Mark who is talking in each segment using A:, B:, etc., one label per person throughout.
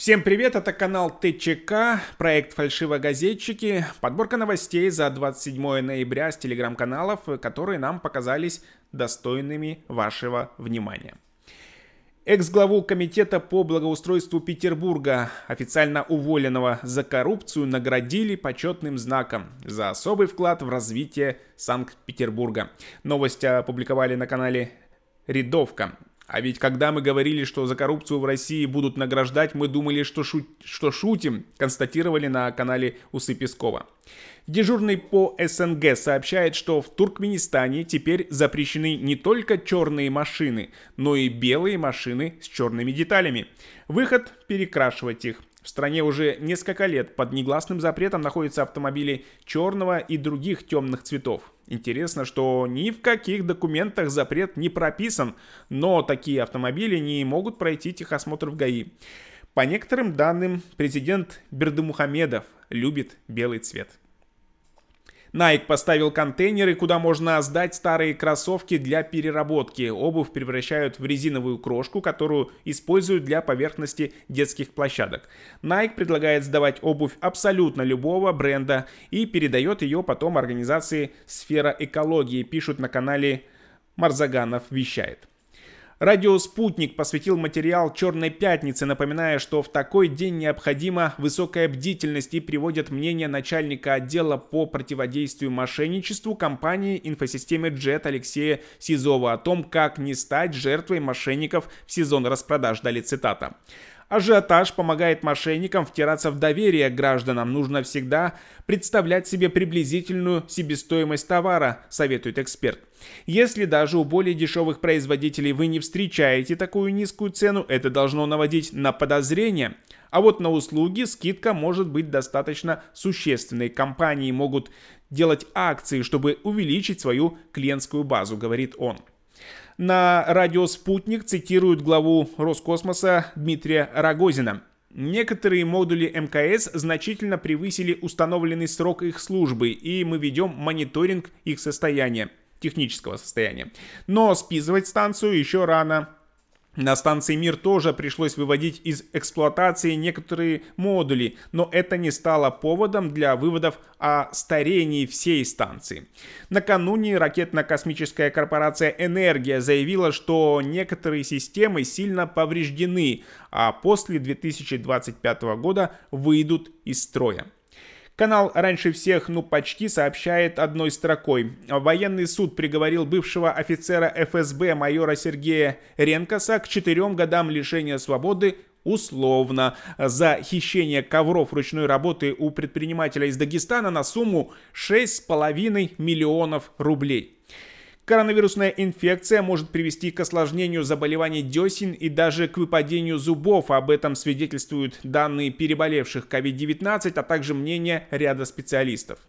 A: Всем привет, это канал ТЧК, проект «Фальшивогазетчики», подборка новостей за 27 ноября с телеграм-каналов, которые нам показались достойными вашего внимания. Экс-главу Комитета по благоустройству Петербурга, официально уволенного за коррупцию, наградили почетным знаком за особый вклад в развитие Санкт-Петербурга. Новость опубликовали на канале Рядовка. А ведь когда мы говорили, что за коррупцию в России будут награждать, мы думали, что, шу... что шутим, констатировали на канале Усы Пескова. Дежурный по СНГ сообщает, что в Туркменистане теперь запрещены не только черные машины, но и белые машины с черными деталями. Выход – перекрашивать их. В стране уже несколько лет под негласным запретом находятся автомобили черного и других темных цветов. Интересно, что ни в каких документах запрет не прописан, но такие автомобили не могут пройти техосмотр в ГАИ. По некоторым данным, президент Бердымухамедов любит белый цвет. Nike поставил контейнеры, куда можно сдать старые кроссовки для переработки. Обувь превращают в резиновую крошку, которую используют для поверхности детских площадок. Nike предлагает сдавать обувь абсолютно любого бренда и передает ее потом организации «Сфера экологии», пишут на канале Марзаганов вещает. Радио «Спутник» посвятил материал «Черной пятницы», напоминая, что в такой день необходима высокая бдительность и приводят мнение начальника отдела по противодействию мошенничеству компании инфосистемы JET Алексея Сизова о том, как не стать жертвой мошенников в сезон распродаж. Дали цитата. Ажиотаж помогает мошенникам втираться в доверие к гражданам. Нужно всегда представлять себе приблизительную себестоимость товара, советует эксперт. Если даже у более дешевых производителей вы не встречаете такую низкую цену, это должно наводить на подозрение. А вот на услуги скидка может быть достаточно существенной. Компании могут делать акции, чтобы увеличить свою клиентскую базу, говорит он. На радио «Спутник» цитируют главу Роскосмоса Дмитрия Рогозина. Некоторые модули МКС значительно превысили установленный срок их службы, и мы ведем мониторинг их состояния, технического состояния. Но списывать станцию еще рано. На станции Мир тоже пришлось выводить из эксплуатации некоторые модули, но это не стало поводом для выводов о старении всей станции. Накануне ракетно-космическая корпорация «Энергия» заявила, что некоторые системы сильно повреждены, а после 2025 года выйдут из строя. Канал раньше всех, ну почти, сообщает одной строкой. Военный суд приговорил бывшего офицера ФСБ майора Сергея Ренкоса к четырем годам лишения свободы условно за хищение ковров ручной работы у предпринимателя из Дагестана на сумму 6,5 миллионов рублей. Коронавирусная инфекция может привести к осложнению заболеваний десен и даже к выпадению зубов. Об этом свидетельствуют данные переболевших COVID-19, а также мнение ряда специалистов.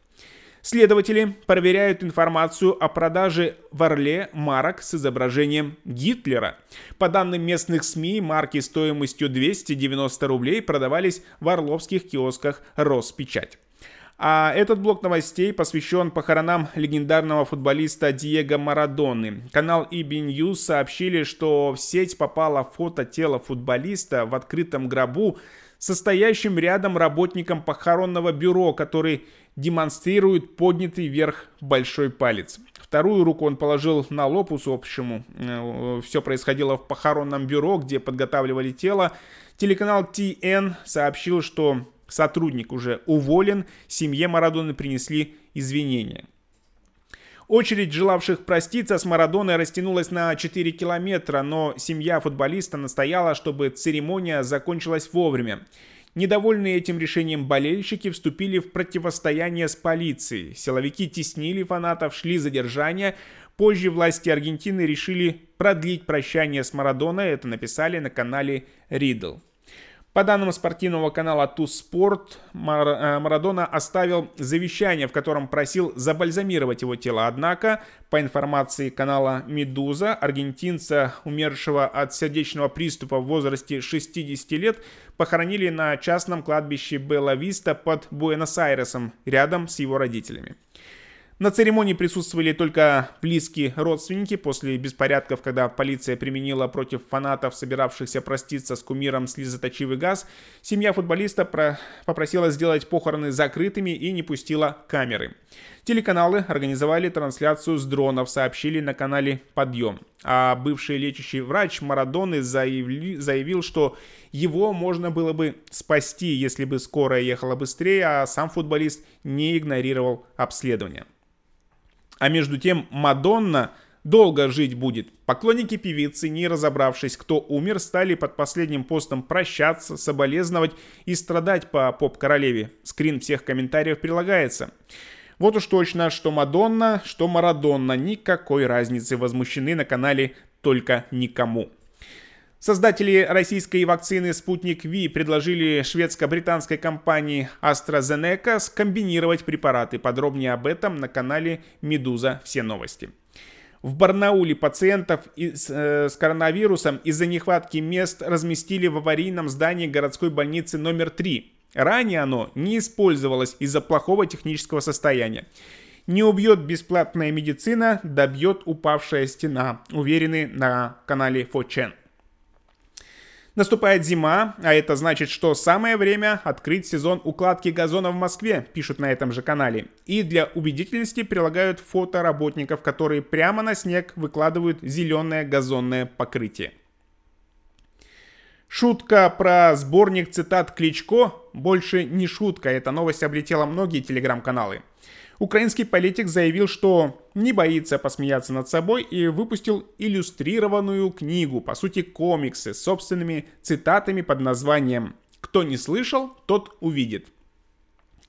A: Следователи проверяют информацию о продаже в Орле марок с изображением Гитлера. По данным местных СМИ, марки стоимостью 290 рублей продавались в орловских киосках «Роспечать». А этот блок новостей посвящен похоронам легендарного футболиста Диего Марадоны. Канал EB News сообщили, что в сеть попало фото тела футболиста в открытом гробу, состоящим рядом работником похоронного бюро, который демонстрирует поднятый вверх большой палец. Вторую руку он положил на лоб усопшему. Э, Все происходило в похоронном бюро, где подготавливали тело. Телеканал TN сообщил, что Сотрудник уже уволен, семье Марадоны принесли извинения. Очередь желавших проститься с Марадоной растянулась на 4 километра, но семья футболиста настояла, чтобы церемония закончилась вовремя. Недовольные этим решением болельщики вступили в противостояние с полицией. Силовики теснили фанатов, шли задержания. Позже власти Аргентины решили продлить прощание с Марадоной. Это написали на канале Ридл. По данным спортивного канала Туспорт, Мар э, Марадона оставил завещание, в котором просил забальзамировать его тело. Однако, по информации канала «Медуза», аргентинца, умершего от сердечного приступа в возрасте 60 лет, похоронили на частном кладбище Белла Виста под Буэнос-Айресом, рядом с его родителями. На церемонии присутствовали только близкие родственники. После беспорядков, когда полиция применила против фанатов, собиравшихся проститься с кумиром слезоточивый газ, семья футболиста про... попросила сделать похороны закрытыми и не пустила камеры. Телеканалы организовали трансляцию с дронов, сообщили на канале «Подъем». А бывший лечащий врач Марадоны заявли... заявил, что его можно было бы спасти, если бы скорая ехала быстрее, а сам футболист не игнорировал обследование. А между тем Мадонна долго жить будет. Поклонники певицы, не разобравшись, кто умер, стали под последним постом прощаться, соболезновать и страдать по поп-королеве. Скрин всех комментариев прилагается. Вот уж точно, что Мадонна, что Марадонна, никакой разницы возмущены на канале только никому. Создатели российской вакцины «Спутник Ви» предложили шведско-британской компании AstraZeneca скомбинировать препараты. Подробнее об этом на канале «Медуза. Все новости». В Барнауле пациентов из, э, с коронавирусом из-за нехватки мест разместили в аварийном здании городской больницы номер 3. Ранее оно не использовалось из-за плохого технического состояния. Не убьет бесплатная медицина, добьет упавшая стена, уверены на канале Фочен. Наступает зима, а это значит, что самое время открыть сезон укладки газона в Москве, пишут на этом же канале. И для убедительности прилагают фото работников, которые прямо на снег выкладывают зеленое газонное покрытие. Шутка про сборник цитат Кличко больше не шутка, эта новость облетела многие телеграм-каналы. Украинский политик заявил, что не боится посмеяться над собой и выпустил иллюстрированную книгу, по сути комиксы, с собственными цитатами под названием «Кто не слышал, тот увидит».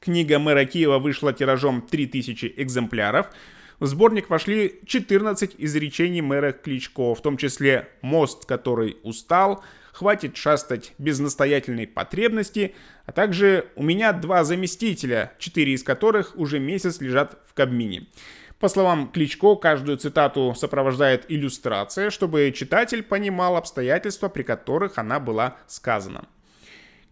A: Книга мэра Киева вышла тиражом 3000 экземпляров. В сборник вошли 14 изречений мэра Кличко, в том числе «Мост, который устал», хватит шастать без настоятельной потребности, а также у меня два заместителя, четыре из которых уже месяц лежат в Кабмине. По словам Кличко, каждую цитату сопровождает иллюстрация, чтобы читатель понимал обстоятельства, при которых она была сказана.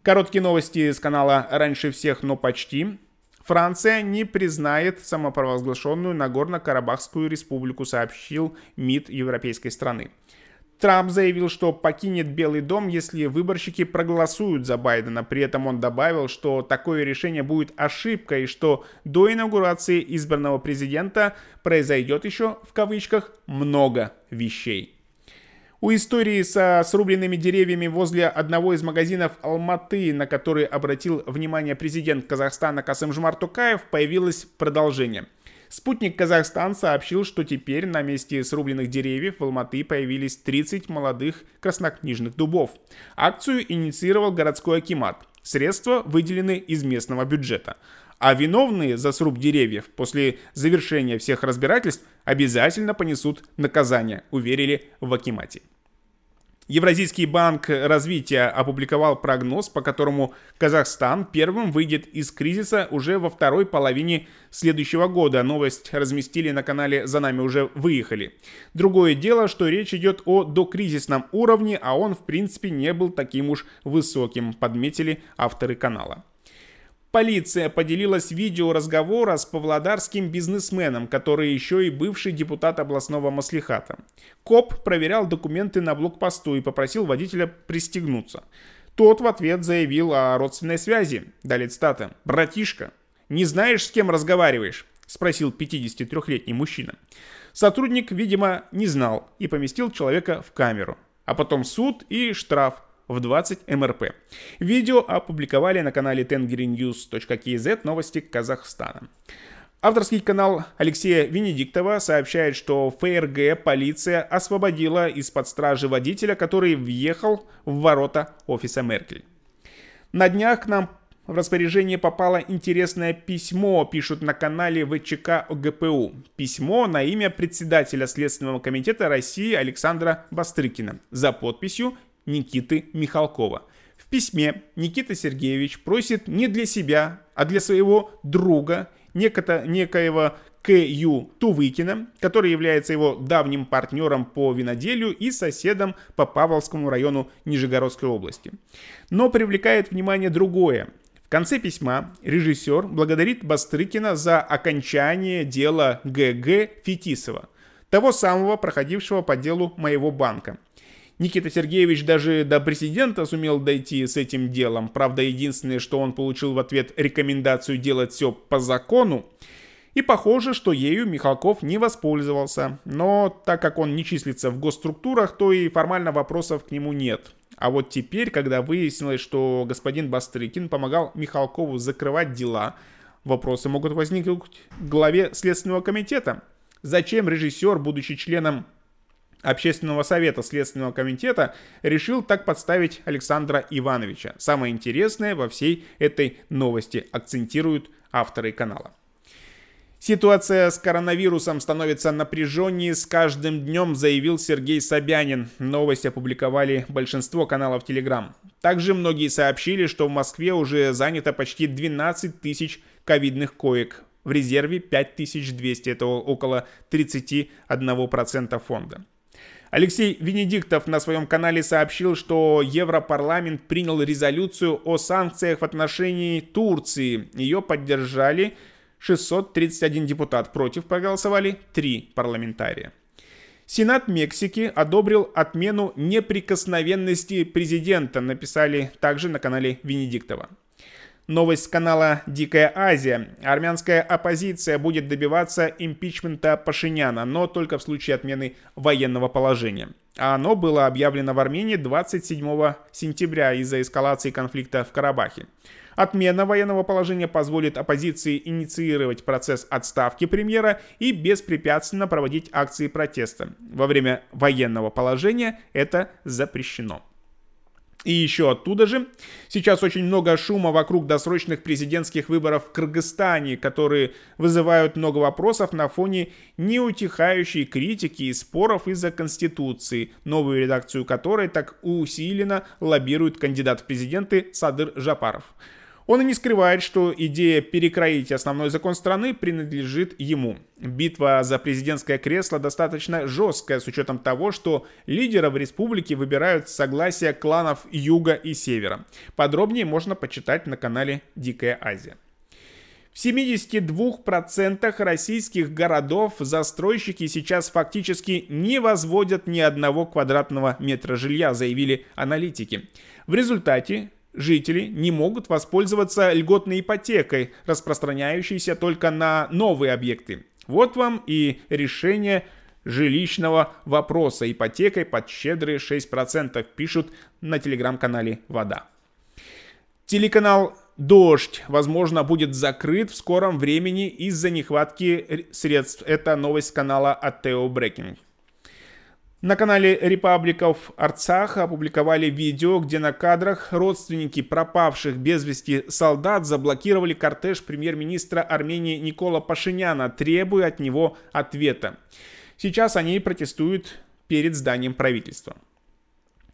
A: Короткие новости с канала «Раньше всех, но почти». Франция не признает самопровозглашенную Нагорно-Карабахскую республику, сообщил МИД европейской страны. Трамп заявил, что покинет Белый дом, если выборщики проголосуют за Байдена. При этом он добавил, что такое решение будет ошибкой, и что до инаугурации избранного президента произойдет еще, в кавычках, много вещей. У истории со срубленными деревьями возле одного из магазинов Алматы, на который обратил внимание президент Казахстана Касым-Жмар Тукаев, появилось продолжение – Спутник Казахстан сообщил, что теперь на месте срубленных деревьев в Алматы появились 30 молодых краснокнижных дубов. Акцию инициировал городской акимат. Средства выделены из местного бюджета. А виновные за сруб деревьев после завершения всех разбирательств обязательно понесут наказание, уверили в Акимате. Евразийский банк развития опубликовал прогноз, по которому Казахстан первым выйдет из кризиса уже во второй половине следующего года. Новость разместили на канале «За нами уже выехали». Другое дело, что речь идет о докризисном уровне, а он в принципе не был таким уж высоким, подметили авторы канала. Полиция поделилась видео разговора с павлодарским бизнесменом, который еще и бывший депутат областного маслихата. Коп проверял документы на блокпосту и попросил водителя пристегнуться. Тот в ответ заявил о родственной связи. Далее цитата. «Братишка, не знаешь, с кем разговариваешь?» – спросил 53-летний мужчина. Сотрудник, видимо, не знал и поместил человека в камеру. А потом суд и штраф – в 20 МРП. Видео опубликовали на канале tengirenews.kz новости Казахстана. Авторский канал Алексея Венедиктова сообщает, что ФРГ полиция освободила из-под стражи водителя, который въехал в ворота офиса Меркель. На днях к нам в распоряжение попало интересное письмо, пишут на канале ВЧК ОГПУ. Письмо на имя председателя Следственного комитета России Александра Бастрыкина за подписью Никиты Михалкова. В письме Никита Сергеевич просит не для себя, а для своего друга, некото, некоего К.Ю. Тувыкина, который является его давним партнером по виноделию и соседом по Павловскому району Нижегородской области. Но привлекает внимание другое. конце письма режиссер благодарит Бастрыкина за окончание дела ГГ Фетисова, того самого, проходившего по делу моего банка. Никита Сергеевич даже до президента сумел дойти с этим делом. Правда, единственное, что он получил в ответ рекомендацию делать все по закону. И похоже, что ею Михалков не воспользовался. Но так как он не числится в госструктурах, то и формально вопросов к нему нет. А вот теперь, когда выяснилось, что господин Бастрыкин помогал Михалкову закрывать дела, вопросы могут возникнуть к главе Следственного комитета. Зачем режиссер, будучи членом Общественного совета Следственного комитета решил так подставить Александра Ивановича. Самое интересное во всей этой новости акцентируют авторы канала. Ситуация с коронавирусом становится напряженнее с каждым днем, заявил Сергей Собянин. Новость опубликовали большинство каналов Telegram. Также многие сообщили, что в Москве уже занято почти 12 тысяч ковидных коек. В резерве 5200, это около 31% фонда. Алексей Венедиктов на своем канале сообщил, что Европарламент принял резолюцию о санкциях в отношении Турции. Ее поддержали 631 депутат, против проголосовали 3 парламентария. Сенат Мексики одобрил отмену неприкосновенности президента, написали также на канале Венедиктова. Новость с канала «Дикая Азия». Армянская оппозиция будет добиваться импичмента Пашиняна, но только в случае отмены военного положения. А оно было объявлено в Армении 27 сентября из-за эскалации конфликта в Карабахе. Отмена военного положения позволит оппозиции инициировать процесс отставки премьера и беспрепятственно проводить акции протеста. Во время военного положения это запрещено. И еще оттуда же. Сейчас очень много шума вокруг досрочных президентских выборов в Кыргызстане, которые вызывают много вопросов на фоне неутихающей критики и споров из-за Конституции, новую редакцию которой так усиленно лоббирует кандидат в президенты Садыр Жапаров. Он и не скрывает, что идея перекроить основной закон страны принадлежит ему. Битва за президентское кресло достаточно жесткая с учетом того, что лидеров республики выбирают согласие кланов Юга и Севера. Подробнее можно почитать на канале Дикая Азия. В 72% российских городов застройщики сейчас фактически не возводят ни одного квадратного метра жилья, заявили аналитики. В результате жители не могут воспользоваться льготной ипотекой, распространяющейся только на новые объекты. Вот вам и решение жилищного вопроса ипотекой под щедрые 6%, пишут на телеграм-канале «Вода». Телеканал «Дождь», возможно, будет закрыт в скором времени из-за нехватки средств. Это новость канала Атео Брекинг. На канале Репабликов Арцаха опубликовали видео, где на кадрах родственники пропавших без вести солдат заблокировали кортеж премьер-министра Армении Никола Пашиняна, требуя от него ответа. Сейчас они протестуют перед зданием правительства.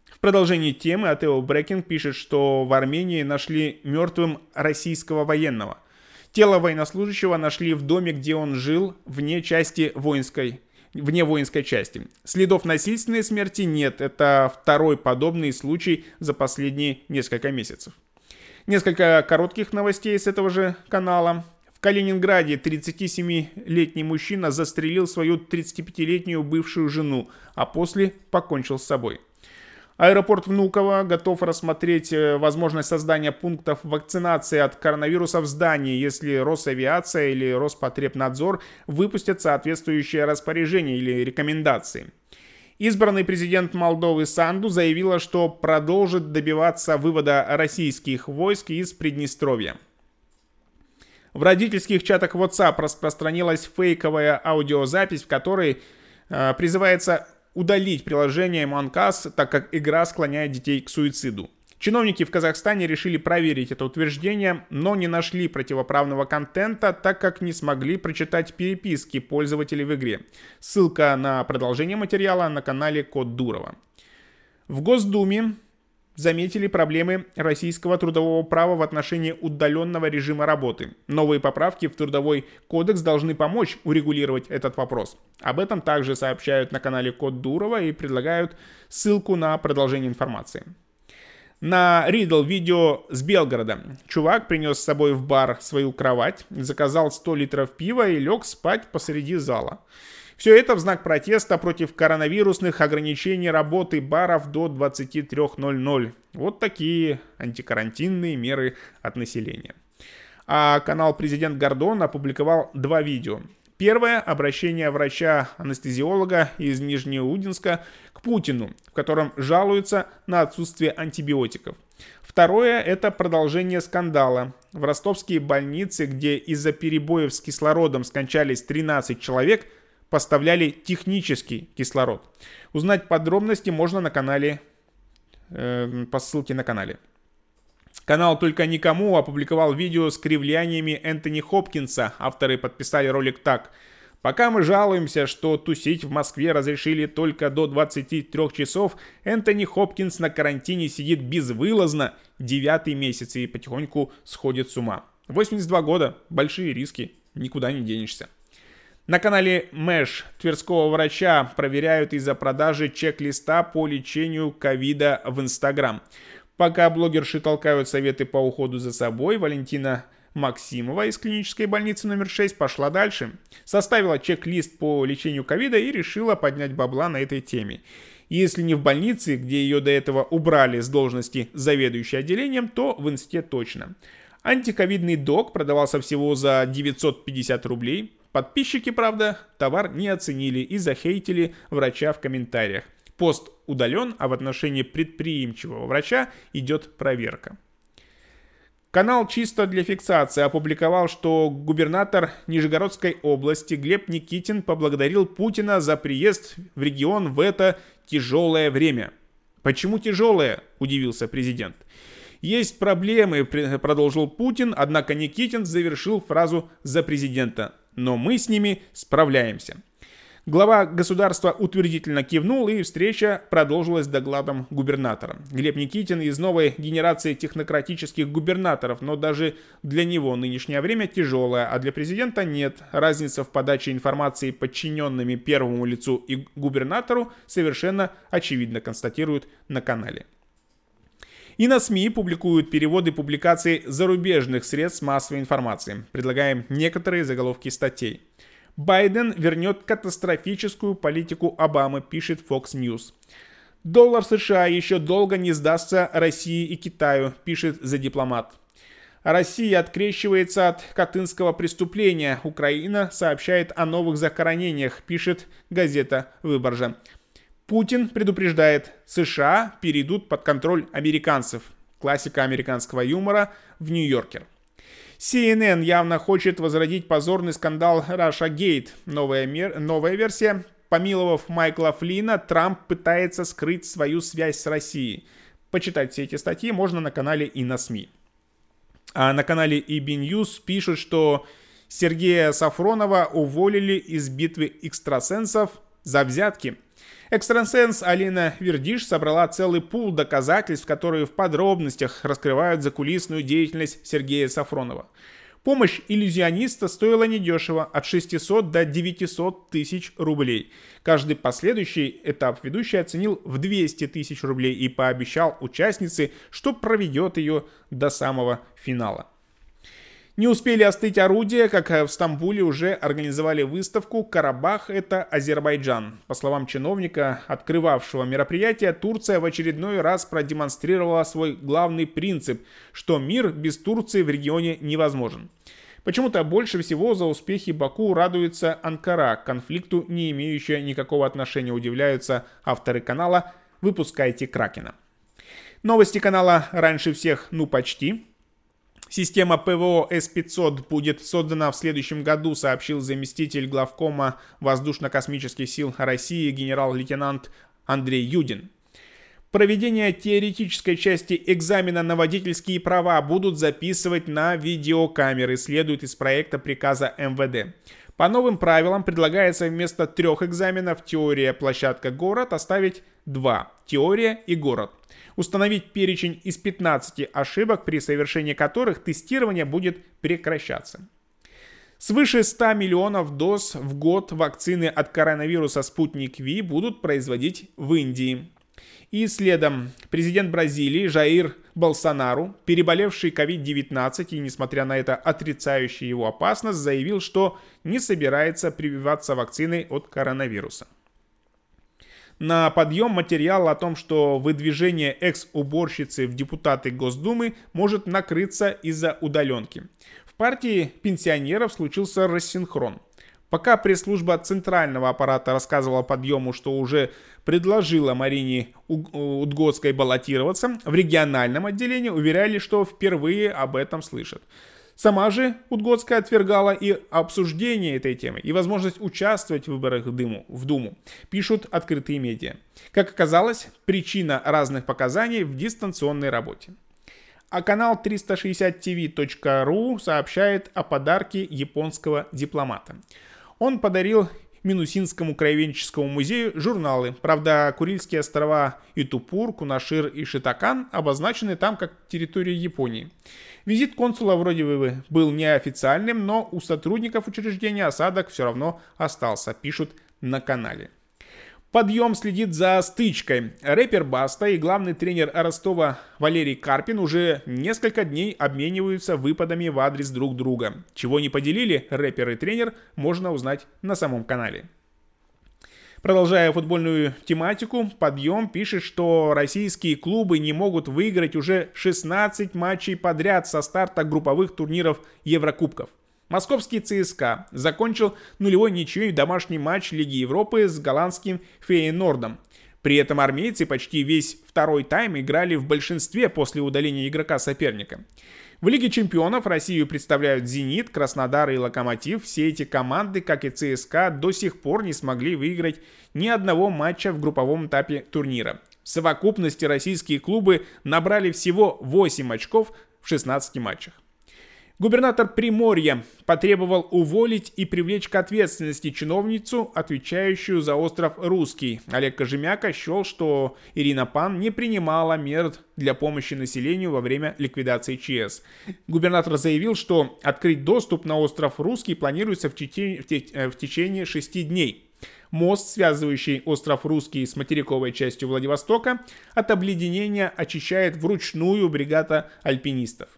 A: В продолжении темы Атео Брекинг пишет, что в Армении нашли мертвым российского военного. Тело военнослужащего нашли в доме, где он жил, вне части воинской вне воинской части. Следов насильственной смерти нет. Это второй подобный случай за последние несколько месяцев. Несколько коротких новостей с этого же канала. В Калининграде 37-летний мужчина застрелил свою 35-летнюю бывшую жену, а после покончил с собой. Аэропорт Внуково готов рассмотреть э, возможность создания пунктов вакцинации от коронавируса в здании, если Росавиация или Роспотребнадзор выпустят соответствующее распоряжение или рекомендации. Избранный президент Молдовы Санду заявила, что продолжит добиваться вывода российских войск из Приднестровья. В родительских чатах WhatsApp распространилась фейковая аудиозапись, в которой э, призывается удалить приложение Манкас, так как игра склоняет детей к суициду. Чиновники в Казахстане решили проверить это утверждение, но не нашли противоправного контента, так как не смогли прочитать переписки пользователей в игре. Ссылка на продолжение материала на канале Код Дурова. В Госдуме заметили проблемы российского трудового права в отношении удаленного режима работы. Новые поправки в Трудовой кодекс должны помочь урегулировать этот вопрос. Об этом также сообщают на канале Код Дурова и предлагают ссылку на продолжение информации. На Ридл видео с Белгорода. Чувак принес с собой в бар свою кровать, заказал 100 литров пива и лег спать посреди зала. Все это в знак протеста против коронавирусных ограничений работы баров до 23.00. Вот такие антикарантинные меры от населения. А канал «Президент Гордон» опубликовал два видео. Первое – обращение врача-анестезиолога из Нижнеудинска к Путину, в котором жалуются на отсутствие антибиотиков. Второе – это продолжение скандала. В ростовские больницы, где из-за перебоев с кислородом скончались 13 человек – поставляли технический кислород. Узнать подробности можно на канале, э, по ссылке на канале. Канал «Только никому» опубликовал видео с кривляниями Энтони Хопкинса. Авторы подписали ролик так. Пока мы жалуемся, что тусить в Москве разрешили только до 23 часов, Энтони Хопкинс на карантине сидит безвылазно девятый месяц и потихоньку сходит с ума. 82 года, большие риски, никуда не денешься. На канале Мэш Тверского врача проверяют из-за продажи чек-листа по лечению ковида в Инстаграм. Пока блогерши толкают советы по уходу за собой, Валентина Максимова из клинической больницы номер 6 пошла дальше. Составила чек-лист по лечению ковида и решила поднять бабла на этой теме. Если не в больнице, где ее до этого убрали с должности заведующей отделением, то в инсте точно. Антиковидный док продавался всего за 950 рублей. Подписчики, правда, товар не оценили и захейтили врача в комментариях. Пост удален, а в отношении предприимчивого врача идет проверка. Канал «Чисто для фиксации» опубликовал, что губернатор Нижегородской области Глеб Никитин поблагодарил Путина за приезд в регион в это тяжелое время. «Почему тяжелое?» – удивился президент. «Есть проблемы», – продолжил Путин, однако Никитин завершил фразу за президента но мы с ними справляемся. Глава государства утвердительно кивнул, и встреча продолжилась докладом губернатора. Глеб Никитин из новой генерации технократических губернаторов, но даже для него нынешнее время тяжелое, а для президента нет. Разница в подаче информации подчиненными первому лицу и губернатору совершенно очевидно констатируют на канале. И на СМИ публикуют переводы публикаций зарубежных средств массовой информации. Предлагаем некоторые заголовки статей. Байден вернет катастрофическую политику Обамы, пишет Fox News. Доллар США еще долго не сдастся России и Китаю, пишет The Дипломат. Россия открещивается от катынского преступления. Украина сообщает о новых захоронениях, пишет газета «Выборжа». Путин предупреждает, США перейдут под контроль американцев. Классика американского юмора в Нью-Йоркер. CNN явно хочет возродить позорный скандал Russia Gate. Новая, мер... Новая версия. Помиловав Майкла Флина, Трамп пытается скрыть свою связь с Россией. Почитать все эти статьи можно на канале и на СМИ. А на канале EB News пишут, что Сергея Сафронова уволили из битвы экстрасенсов за взятки – Экстрасенс Алина Вердиш собрала целый пул доказательств, которые в подробностях раскрывают закулисную деятельность Сергея Сафронова. Помощь иллюзиониста стоила недешево, от 600 до 900 тысяч рублей. Каждый последующий этап ведущий оценил в 200 тысяч рублей и пообещал участнице, что проведет ее до самого финала. Не успели остыть орудия, как в Стамбуле уже организовали выставку «Карабах – это Азербайджан». По словам чиновника, открывавшего мероприятие, Турция в очередной раз продемонстрировала свой главный принцип, что мир без Турции в регионе невозможен. Почему-то больше всего за успехи Баку радуется Анкара, к конфликту не имеющая никакого отношения, удивляются авторы канала «Выпускайте Кракена». Новости канала раньше всех, ну почти. Система ПВО С-500 будет создана в следующем году, сообщил заместитель главкома Воздушно-космических сил России генерал-лейтенант Андрей Юдин. Проведение теоретической части экзамена на водительские права будут записывать на видеокамеры, следует из проекта приказа МВД. По новым правилам предлагается вместо трех экзаменов теория, площадка, город оставить два – теория и город – установить перечень из 15 ошибок, при совершении которых тестирование будет прекращаться. Свыше 100 миллионов доз в год вакцины от коронавируса «Спутник Ви» будут производить в Индии. И следом президент Бразилии Жаир Болсонару, переболевший COVID-19 и, несмотря на это, отрицающий его опасность, заявил, что не собирается прививаться вакциной от коронавируса. На подъем материал о том, что выдвижение экс-уборщицы в депутаты Госдумы может накрыться из-за удаленки. В партии пенсионеров случился рассинхрон. Пока пресс-служба центрального аппарата рассказывала подъему, что уже предложила Марине Удгодской баллотироваться, в региональном отделении уверяли, что впервые об этом слышат. Сама же Удгодская отвергала и обсуждение этой темы, и возможность участвовать в выборах в, Дыму, в Думу, пишут открытые медиа. Как оказалось, причина разных показаний в дистанционной работе. А канал 360tv.ru сообщает о подарке японского дипломата. Он подарил Минусинскому краеведческому музею журналы. Правда, Курильские острова Итупур, Кунашир и Шитакан обозначены там как территория Японии. Визит консула вроде бы был неофициальным, но у сотрудников учреждения осадок все равно остался, пишут на канале. Подъем следит за стычкой. Рэпер Баста и главный тренер Ростова Валерий Карпин уже несколько дней обмениваются выпадами в адрес друг друга. Чего не поделили рэпер и тренер, можно узнать на самом канале. Продолжая футбольную тематику, Подъем пишет, что российские клубы не могут выиграть уже 16 матчей подряд со старта групповых турниров Еврокубков. Московский ЦСКА закончил нулевой ничьей домашний матч Лиги Европы с голландским Фейенордом. При этом армейцы почти весь второй тайм играли в большинстве после удаления игрока соперника. В Лиге чемпионов Россию представляют «Зенит», «Краснодар» и «Локомотив». Все эти команды, как и ЦСКА, до сих пор не смогли выиграть ни одного матча в групповом этапе турнира. В совокупности российские клубы набрали всего 8 очков в 16 матчах. Губернатор Приморья потребовал уволить и привлечь к ответственности чиновницу, отвечающую за остров Русский. Олег Кожемяка счел, что Ирина Пан не принимала мер для помощи населению во время ликвидации ЧС. Губернатор заявил, что открыть доступ на остров Русский планируется в, течение, в течение шести дней. Мост, связывающий остров Русский с материковой частью Владивостока, от обледенения очищает вручную бригада альпинистов.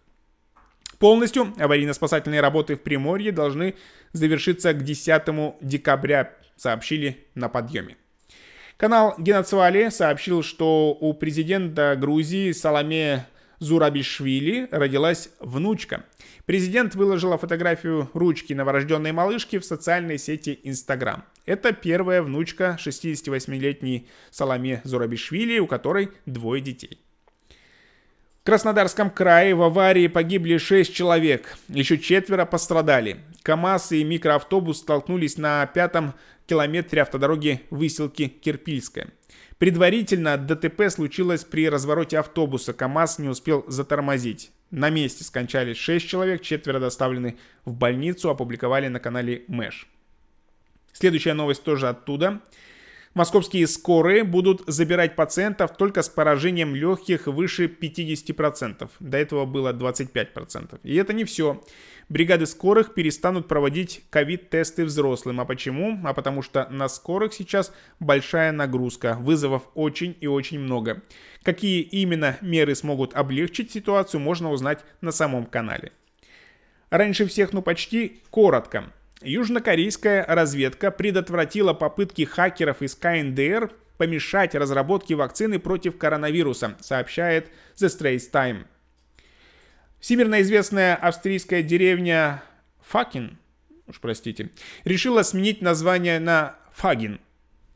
A: Полностью аварийно-спасательные работы в Приморье должны завершиться к 10 декабря, сообщили на подъеме. Канал Геноцвали сообщил, что у президента Грузии Саламе Зурабишвили родилась внучка. Президент выложила фотографию ручки новорожденной малышки в социальной сети Instagram. Это первая внучка 68-летней Саламе Зурабишвили, у которой двое детей. Краснодарском крае в аварии погибли 6 человек, еще четверо пострадали. КАМАЗ и микроавтобус столкнулись на пятом километре автодороги выселки Кирпильская. Предварительно ДТП случилось при развороте автобуса. КАМАЗ не успел затормозить. На месте скончались 6 человек, четверо доставлены в больницу, опубликовали на канале Мэш. Следующая новость тоже оттуда. Московские скорые будут забирать пациентов только с поражением легких выше 50%. До этого было 25%. И это не все. Бригады скорых перестанут проводить ковид-тесты взрослым. А почему? А потому что на скорых сейчас большая нагрузка. Вызовов очень и очень много. Какие именно меры смогут облегчить ситуацию, можно узнать на самом канале. Раньше всех, ну почти коротко. Южнокорейская разведка предотвратила попытки хакеров из КНДР помешать разработке вакцины против коронавируса, сообщает The Straits Time. Всемирно известная австрийская деревня Факин, уж простите, решила сменить название на Фагин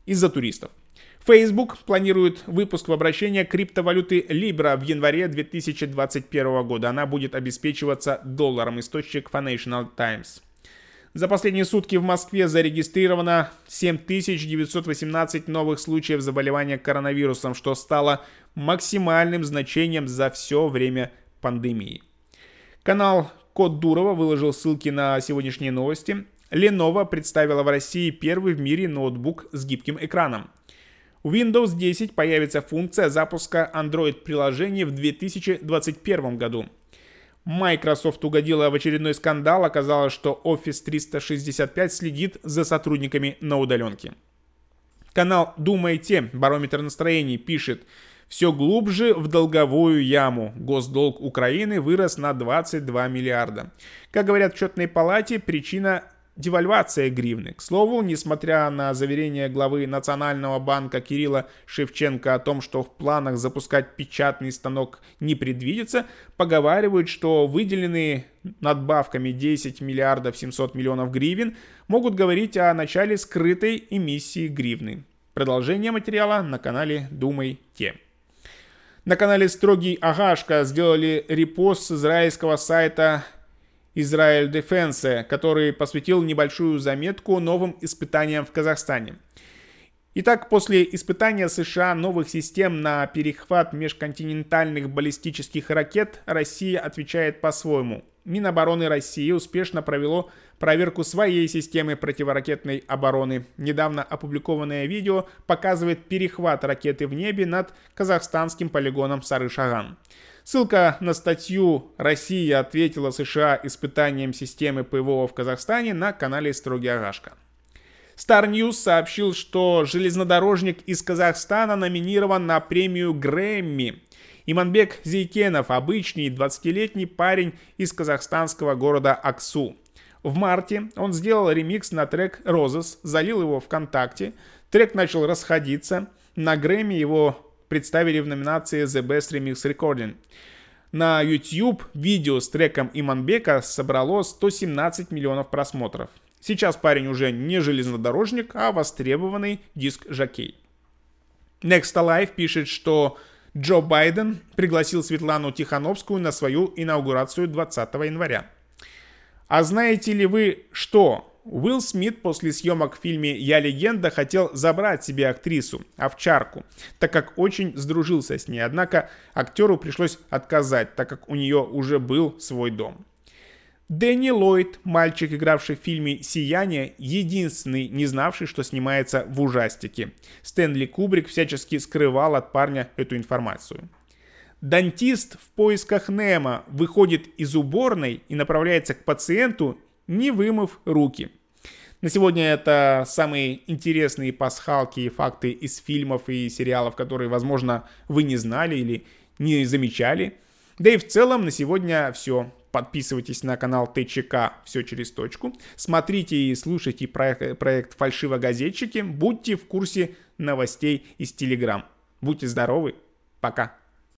A: из-за туристов. Facebook планирует выпуск в обращение криптовалюты Libra в январе 2021 года. Она будет обеспечиваться долларом, источник Financial Times. За последние сутки в Москве зарегистрировано 7918 новых случаев заболевания коронавирусом, что стало максимальным значением за все время пандемии. Канал Код Дурова выложил ссылки на сегодняшние новости. Lenovo представила в России первый в мире ноутбук с гибким экраном. У Windows 10 появится функция запуска Android-приложений в 2021 году. Microsoft угодила в очередной скандал, оказалось, что Office 365 следит за сотрудниками на удаленке. Канал «Думайте», барометр настроений, пишет все глубже в долговую яму. Госдолг Украины вырос на 22 миллиарда. Как говорят в счетной палате, причина девальвация гривны. К слову, несмотря на заверение главы Национального банка Кирилла Шевченко о том, что в планах запускать печатный станок не предвидится, поговаривают, что выделенные надбавками 10 миллиардов 700 миллионов гривен могут говорить о начале скрытой эмиссии гривны. Продолжение материала на канале Думайте. На канале Строгий Агашка сделали репост с израильского сайта Израиль Defense, который посвятил небольшую заметку новым испытаниям в Казахстане. Итак, после испытания США новых систем на перехват межконтинентальных баллистических ракет Россия отвечает по-своему. Минобороны России успешно провело проверку своей системы противоракетной обороны. Недавно опубликованное видео показывает перехват ракеты в небе над казахстанским полигоном Сары-Шаган. Ссылка на статью «Россия ответила США испытанием системы ПВО в Казахстане» на канале «Строгий Агашка». Star News сообщил, что железнодорожник из Казахстана номинирован на премию Грэмми. Иманбек Зейкенов – обычный 20-летний парень из казахстанского города Аксу. В марте он сделал ремикс на трек «Розес», залил его ВКонтакте. Трек начал расходиться. На Грэмми его представили в номинации The Best Remix Recording. На YouTube видео с треком Иманбека собрало 117 миллионов просмотров. Сейчас парень уже не железнодорожник, а востребованный диск-жокей. Next Alive пишет, что Джо Байден пригласил Светлану Тихановскую на свою инаугурацию 20 января. А знаете ли вы, что Уилл Смит после съемок в фильме «Я легенда» хотел забрать себе актрису, овчарку, так как очень сдружился с ней. Однако актеру пришлось отказать, так как у нее уже был свой дом. Дэнни Ллойд, мальчик, игравший в фильме «Сияние», единственный, не знавший, что снимается в ужастике. Стэнли Кубрик всячески скрывал от парня эту информацию. Дантист в поисках Немо выходит из уборной и направляется к пациенту, не вымыв руки. На сегодня это самые интересные пасхалки и факты из фильмов и сериалов, которые, возможно, вы не знали или не замечали. Да и в целом на сегодня все. Подписывайтесь на канал ТЧК «Все через точку». Смотрите и слушайте проект, проект «Фальшивогазетчики». Будьте в курсе новостей из Телеграм. Будьте здоровы. Пока.